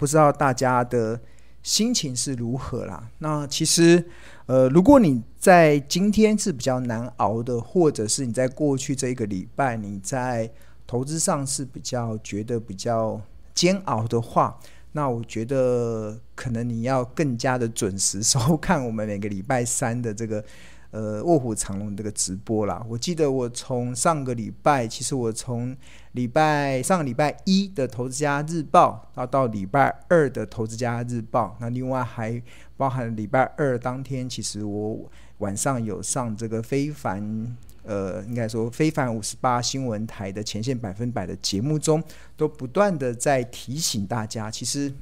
不知道大家的心情是如何啦？那其实，呃，如果你在今天是比较难熬的，或者是你在过去这一个礼拜你在投资上是比较觉得比较煎熬的话，那我觉得可能你要更加的准时收看我们每个礼拜三的这个。呃，卧虎藏龙这个直播啦，我记得我从上个礼拜，其实我从礼拜上个礼拜一的《投资家日报》，然后到礼拜二的《投资家日报》，那另外还包含礼拜二当天，其实我晚上有上这个非凡，呃，应该说非凡五十八新闻台的前线百分百的节目中，都不断的在提醒大家，其实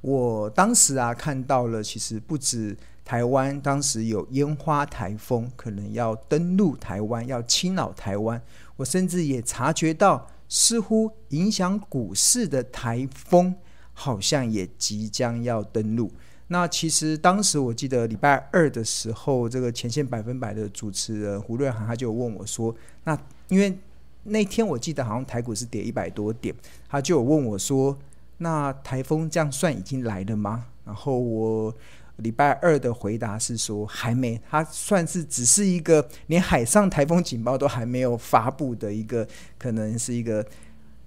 我当时啊看到了，其实不止。台湾当时有烟花台风，可能要登陆台湾，要侵扰台湾。我甚至也察觉到，似乎影响股市的台风，好像也即将要登陆。那其实当时我记得礼拜二的时候，这个前线百分百的主持人胡瑞涵他就问我说：“那因为那天我记得好像台股是跌一百多点，他就有问我说：‘那台风这样算已经来了吗？’然后我。礼拜二的回答是说还没，它算是只是一个连海上台风警报都还没有发布的一个，可能是一个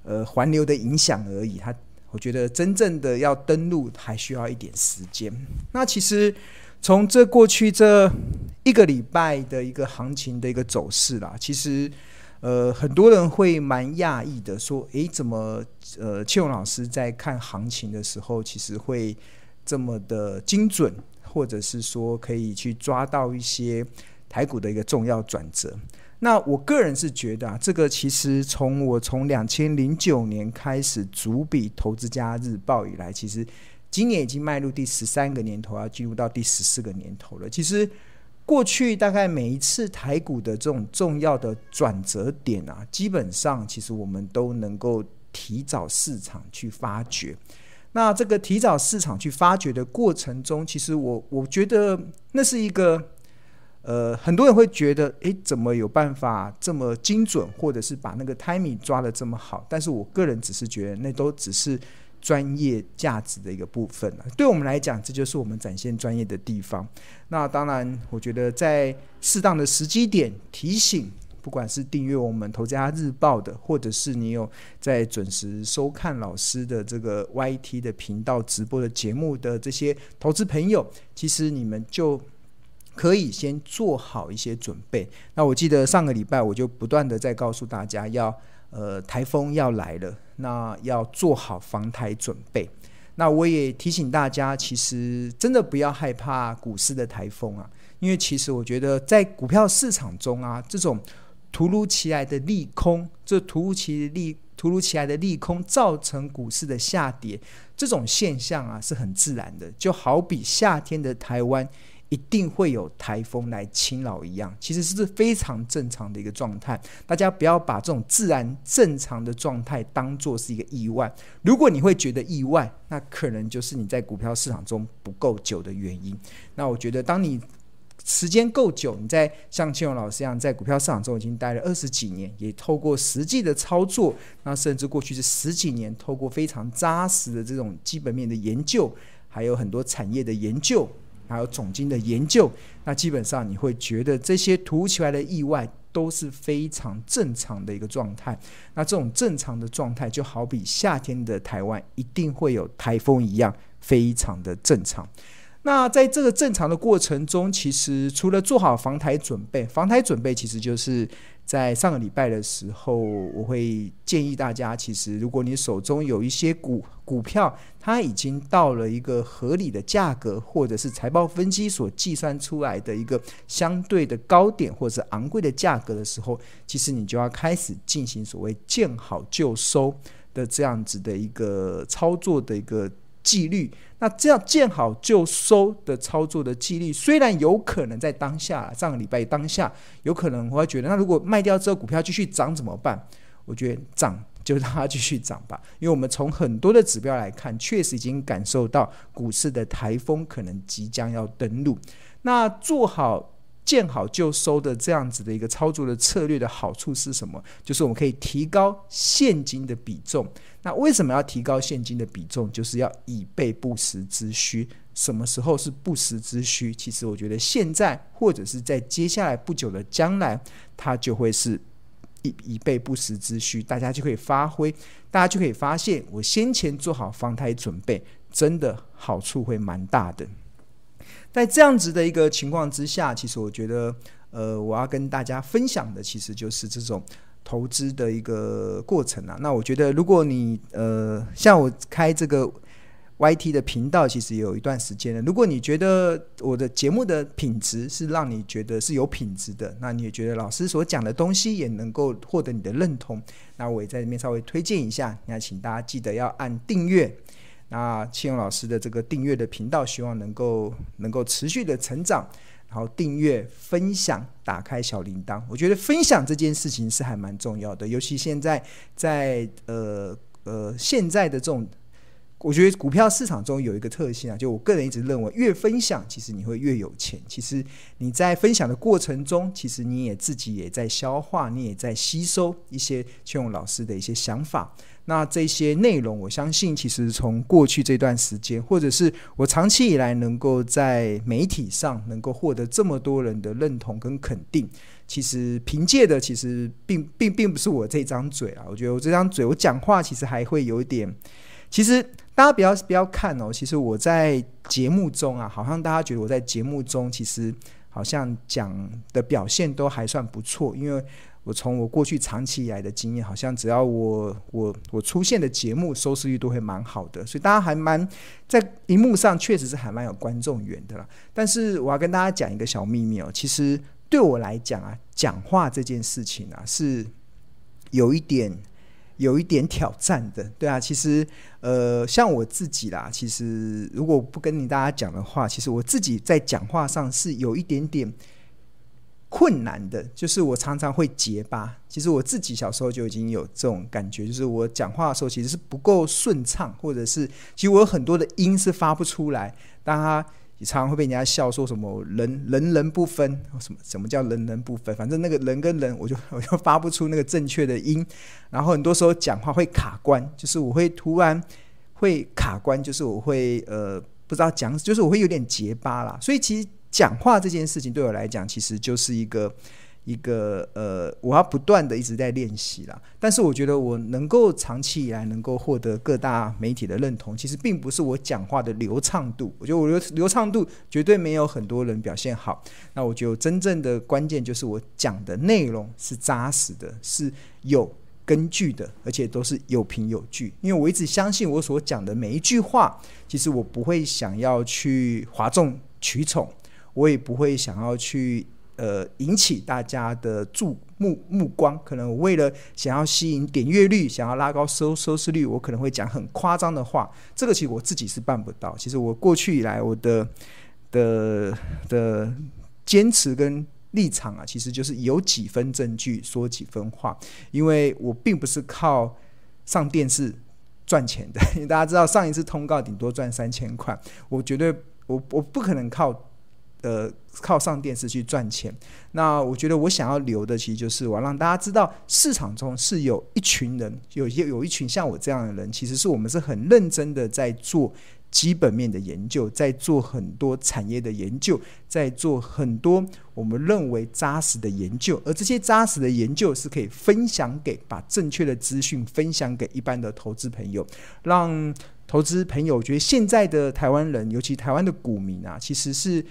呃环流的影响而已。它我觉得真正的要登陆还需要一点时间。那其实从这过去这一个礼拜的一个行情的一个走势啦，其实呃很多人会蛮讶异的说，诶，怎么呃庆荣老师在看行情的时候，其实会。这么的精准，或者是说可以去抓到一些台股的一个重要转折。那我个人是觉得啊，这个其实从我从两千零九年开始主笔《投资家日报》以来，其实今年已经迈入第十三个年头，要进入到第十四个年头了。其实过去大概每一次台股的这种重要的转折点啊，基本上其实我们都能够提早市场去发掘。那这个提早市场去发掘的过程中，其实我我觉得那是一个，呃，很多人会觉得，诶，怎么有办法这么精准，或者是把那个 timing 抓得这么好？但是我个人只是觉得，那都只是专业价值的一个部分了。对我们来讲，这就是我们展现专业的地方。那当然，我觉得在适当的时机点提醒。不管是订阅我们《投资家日报》的，或者是你有在准时收看老师的这个 YT 的频道直播的节目的这些投资朋友，其实你们就可以先做好一些准备。那我记得上个礼拜我就不断的在告诉大家要，呃台风要来了，那要做好防台准备。那我也提醒大家，其实真的不要害怕股市的台风啊，因为其实我觉得在股票市场中啊，这种突如其来的利空，这突如其利、突如其来的利空造成股市的下跌，这种现象啊是很自然的，就好比夏天的台湾一定会有台风来侵扰一样，其实是非常正常的一个状态。大家不要把这种自然正常的状态当作是一个意外。如果你会觉得意外，那可能就是你在股票市场中不够久的原因。那我觉得，当你时间够久，你在像庆荣老师一样，在股票市场中已经待了二十几年，也透过实际的操作，那甚至过去是十几年，透过非常扎实的这种基本面的研究，还有很多产业的研究，还有总经的研究，那基本上你会觉得这些突如其来的意外都是非常正常的一个状态。那这种正常的状态，就好比夏天的台湾一定会有台风一样，非常的正常。那在这个正常的过程中，其实除了做好防台准备，防台准备其实就是在上个礼拜的时候，我会建议大家，其实如果你手中有一些股股票，它已经到了一个合理的价格，或者是财报分析所计算出来的一个相对的高点，或者昂贵的价格的时候，其实你就要开始进行所谓见好就收的这样子的一个操作的一个纪律。那这样见好就收的操作的纪律，虽然有可能在当下上个礼拜当下有可能我会觉得，那如果卖掉之后股票继续涨怎么办？我觉得涨就让它继续涨吧，因为我们从很多的指标来看，确实已经感受到股市的台风可能即将要登陆。那做好见好就收的这样子的一个操作的策略的好处是什么？就是我们可以提高现金的比重。那为什么要提高现金的比重？就是要以备不时之需。什么时候是不时之需？其实我觉得现在或者是在接下来不久的将来，它就会是以以备不时之需。大家就可以发挥，大家就可以发现，我先前做好防台准备，真的好处会蛮大的。在这样子的一个情况之下，其实我觉得，呃，我要跟大家分享的，其实就是这种投资的一个过程啊。那我觉得，如果你呃，像我开这个 YT 的频道，其实也有一段时间了。如果你觉得我的节目的品质是让你觉得是有品质的，那你也觉得老师所讲的东西也能够获得你的认同，那我也在里面稍微推荐一下。那请大家记得要按订阅。那庆勇老师的这个订阅的频道，希望能够能够持续的成长，然后订阅、分享、打开小铃铛。我觉得分享这件事情是还蛮重要的，尤其现在在呃呃现在的这种。我觉得股票市场中有一个特性啊，就我个人一直认为，越分享，其实你会越有钱。其实你在分享的过程中，其实你也自己也在消化，你也在吸收一些邱勇老师的一些想法。那这些内容，我相信其实从过去这段时间，或者是我长期以来能够在媒体上能够获得这么多人的认同跟肯定，其实凭借的其实并并并不是我这张嘴啊。我觉得我这张嘴，我讲话其实还会有一点，其实。大家不要不要看哦，其实我在节目中啊，好像大家觉得我在节目中其实好像讲的表现都还算不错，因为我从我过去长期以来的经验，好像只要我我我出现的节目收视率都会蛮好的，所以大家还蛮在荧幕上确实是还蛮有观众缘的啦。但是我要跟大家讲一个小秘密哦，其实对我来讲啊，讲话这件事情啊是有一点。有一点挑战的，对啊，其实，呃，像我自己啦，其实如果不跟你大家讲的话，其实我自己在讲话上是有一点点困难的，就是我常常会结巴。其实我自己小时候就已经有这种感觉，就是我讲话的时候其实是不够顺畅，或者是其实我有很多的音是发不出来，当他。你常常会被人家笑说什么人人人不分，什么什么叫人人不分？反正那个人跟人，我就 我就发不出那个正确的音，然后很多时候讲话会卡关，就是我会突然会卡关，就是我会呃不知道讲，就是我会有点结巴啦。所以其实讲话这件事情对我来讲，其实就是一个。一个呃，我要不断的一直在练习啦。但是我觉得我能够长期以来能够获得各大媒体的认同，其实并不是我讲话的流畅度。我觉得我流流畅度绝对没有很多人表现好。那我觉得真正的关键就是我讲的内容是扎实的，是有根据的，而且都是有凭有据。因为我一直相信我所讲的每一句话，其实我不会想要去哗众取宠，我也不会想要去。呃，引起大家的注目目光，可能我为了想要吸引点阅率，想要拉高收收视率，我可能会讲很夸张的话。这个其实我自己是办不到。其实我过去以来，我的的的坚持跟立场啊，其实就是有几分证据说几分话，因为我并不是靠上电视赚钱的。大家知道，上一次通告顶多赚三千块，我绝对我我不可能靠。呃，靠上电视去赚钱。那我觉得我想要留的，其实就是我要让大家知道，市场中是有一群人，有些有一群像我这样的人，其实是我们是很认真的在做基本面的研究，在做很多产业的研究，在做很多我们认为扎实的研究。而这些扎实的研究是可以分享给，把正确的资讯分享给一般的投资朋友，让投资朋友觉得现在的台湾人，尤其台湾的股民啊，其实是。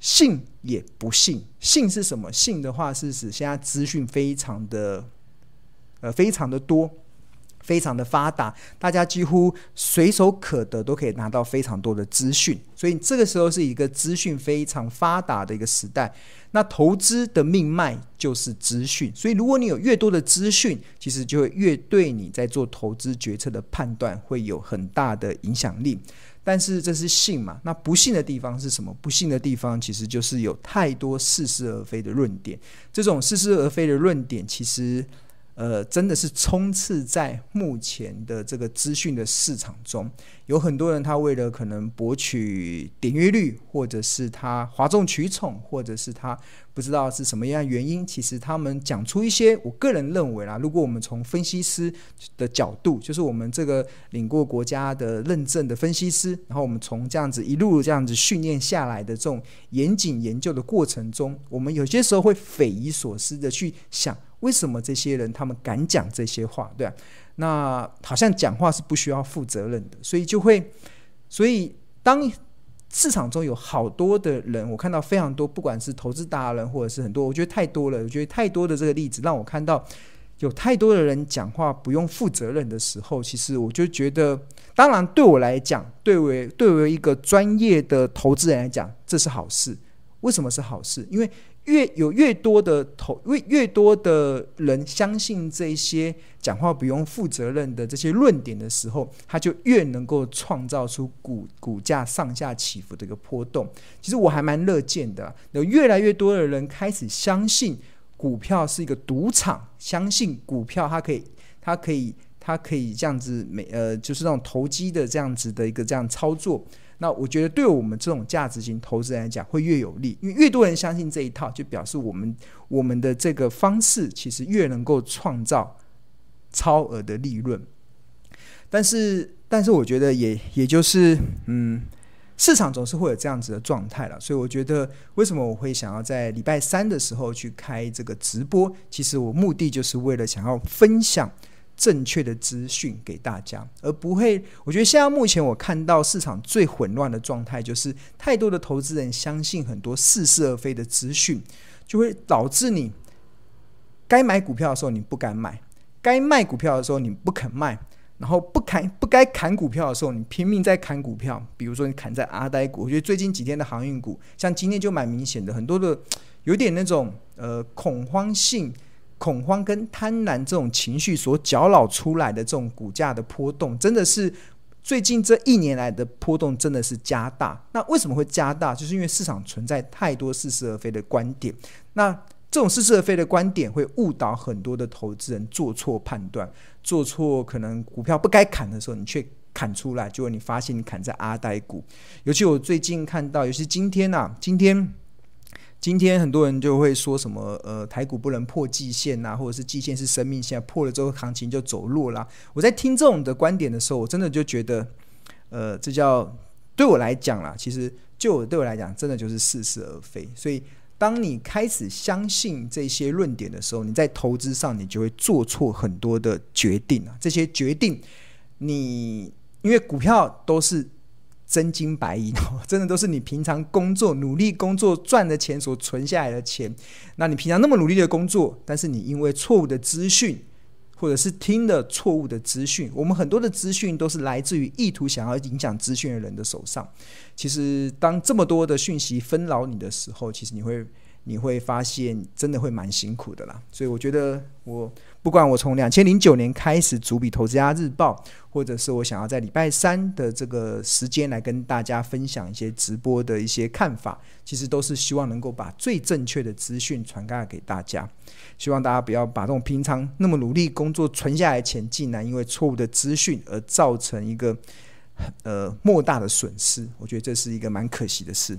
信也不信，信是什么？信的话是指现在资讯非常的，呃，非常的多，非常的发达，大家几乎随手可得都可以拿到非常多的资讯，所以这个时候是一个资讯非常发达的一个时代。那投资的命脉就是资讯，所以如果你有越多的资讯，其实就会越对你在做投资决策的判断会有很大的影响力。但是这是信嘛？那不信的地方是什么？不信的地方其实就是有太多似是而非的论点。这种似是而非的论点，其实，呃，真的是充斥在目前的这个资讯的市场中，有很多人他为了可能博取点阅率，或者是他哗众取宠，或者是他不知道是什么样原因，其实他们讲出一些，我个人认为啦，如果我们从分析师的角度，就是我们这个领过国家的认证的分析师，然后我们从这样子一路这样子训练下来的这种严谨研究的过程中，我们有些时候会匪夷所思的去想。为什么这些人他们敢讲这些话？对啊，那好像讲话是不需要负责任的，所以就会，所以当市场中有好多的人，我看到非常多，不管是投资达人或者是很多，我觉得太多了。我觉得太多的这个例子让我看到有太多的人讲话不用负责任的时候，其实我就觉得，当然对我来讲，对为对为一个专业的投资人来讲，这是好事。为什么是好事？因为越有越多的投，越越多的人相信这些讲话不用负责任的这些论点的时候，他就越能够创造出股股价上下起伏的一个波动。其实我还蛮乐见的，有越来越多的人开始相信股票是一个赌场，相信股票它可以，它可以，它可以这样子每呃，就是那种投机的这样子的一个这样操作。那我觉得，对我们这种价值型投资人来讲，会越有利，因为越多人相信这一套，就表示我们我们的这个方式其实越能够创造超额的利润。但是，但是我觉得也也就是，嗯，市场总是会有这样子的状态了。所以，我觉得为什么我会想要在礼拜三的时候去开这个直播？其实我目的就是为了想要分享。正确的资讯给大家，而不会。我觉得现在目前我看到市场最混乱的状态，就是太多的投资人相信很多似是而非的资讯，就会导致你该买股票的时候你不敢买，该卖股票的时候你不肯卖，然后不砍不该砍股票的时候你拼命在砍股票。比如说你砍在阿呆股，我觉得最近几天的航运股，像今天就蛮明显的，很多的有点那种呃恐慌性。恐慌跟贪婪这种情绪所搅扰出来的这种股价的波动，真的是最近这一年来的波动，真的是加大。那为什么会加大？就是因为市场存在太多似是而非的观点。那这种似是而非的观点会误导很多的投资人做错判断，做错可能股票不该砍的时候，你却砍出来，结果你发现你砍在阿呆股。尤其我最近看到，尤其今天啊，今天。今天很多人就会说什么，呃，台股不能破季线呐，或者是季线是生命线，破了之后行情就走弱啦。我在听这种的观点的时候，我真的就觉得，呃，这叫对我来讲啦，其实就我对我来讲，真的就是似是而非。所以，当你开始相信这些论点的时候，你在投资上你就会做错很多的决定啊。这些决定，你因为股票都是。真金白银哦，真的都是你平常工作努力工作赚的钱所存下来的钱。那你平常那么努力的工作，但是你因为错误的资讯，或者是听了错误的资讯，我们很多的资讯都是来自于意图想要影响资讯的人的手上。其实，当这么多的讯息纷扰你的时候，其实你会。你会发现，真的会蛮辛苦的啦。所以我觉得，我不管我从两千零九年开始主笔《投资家日报》，或者是我想要在礼拜三的这个时间来跟大家分享一些直播的一些看法，其实都是希望能够把最正确的资讯传达给大家。希望大家不要把这种平常那么努力工作存下来钱，竟然因为错误的资讯而造成一个呃莫大的损失。我觉得这是一个蛮可惜的事。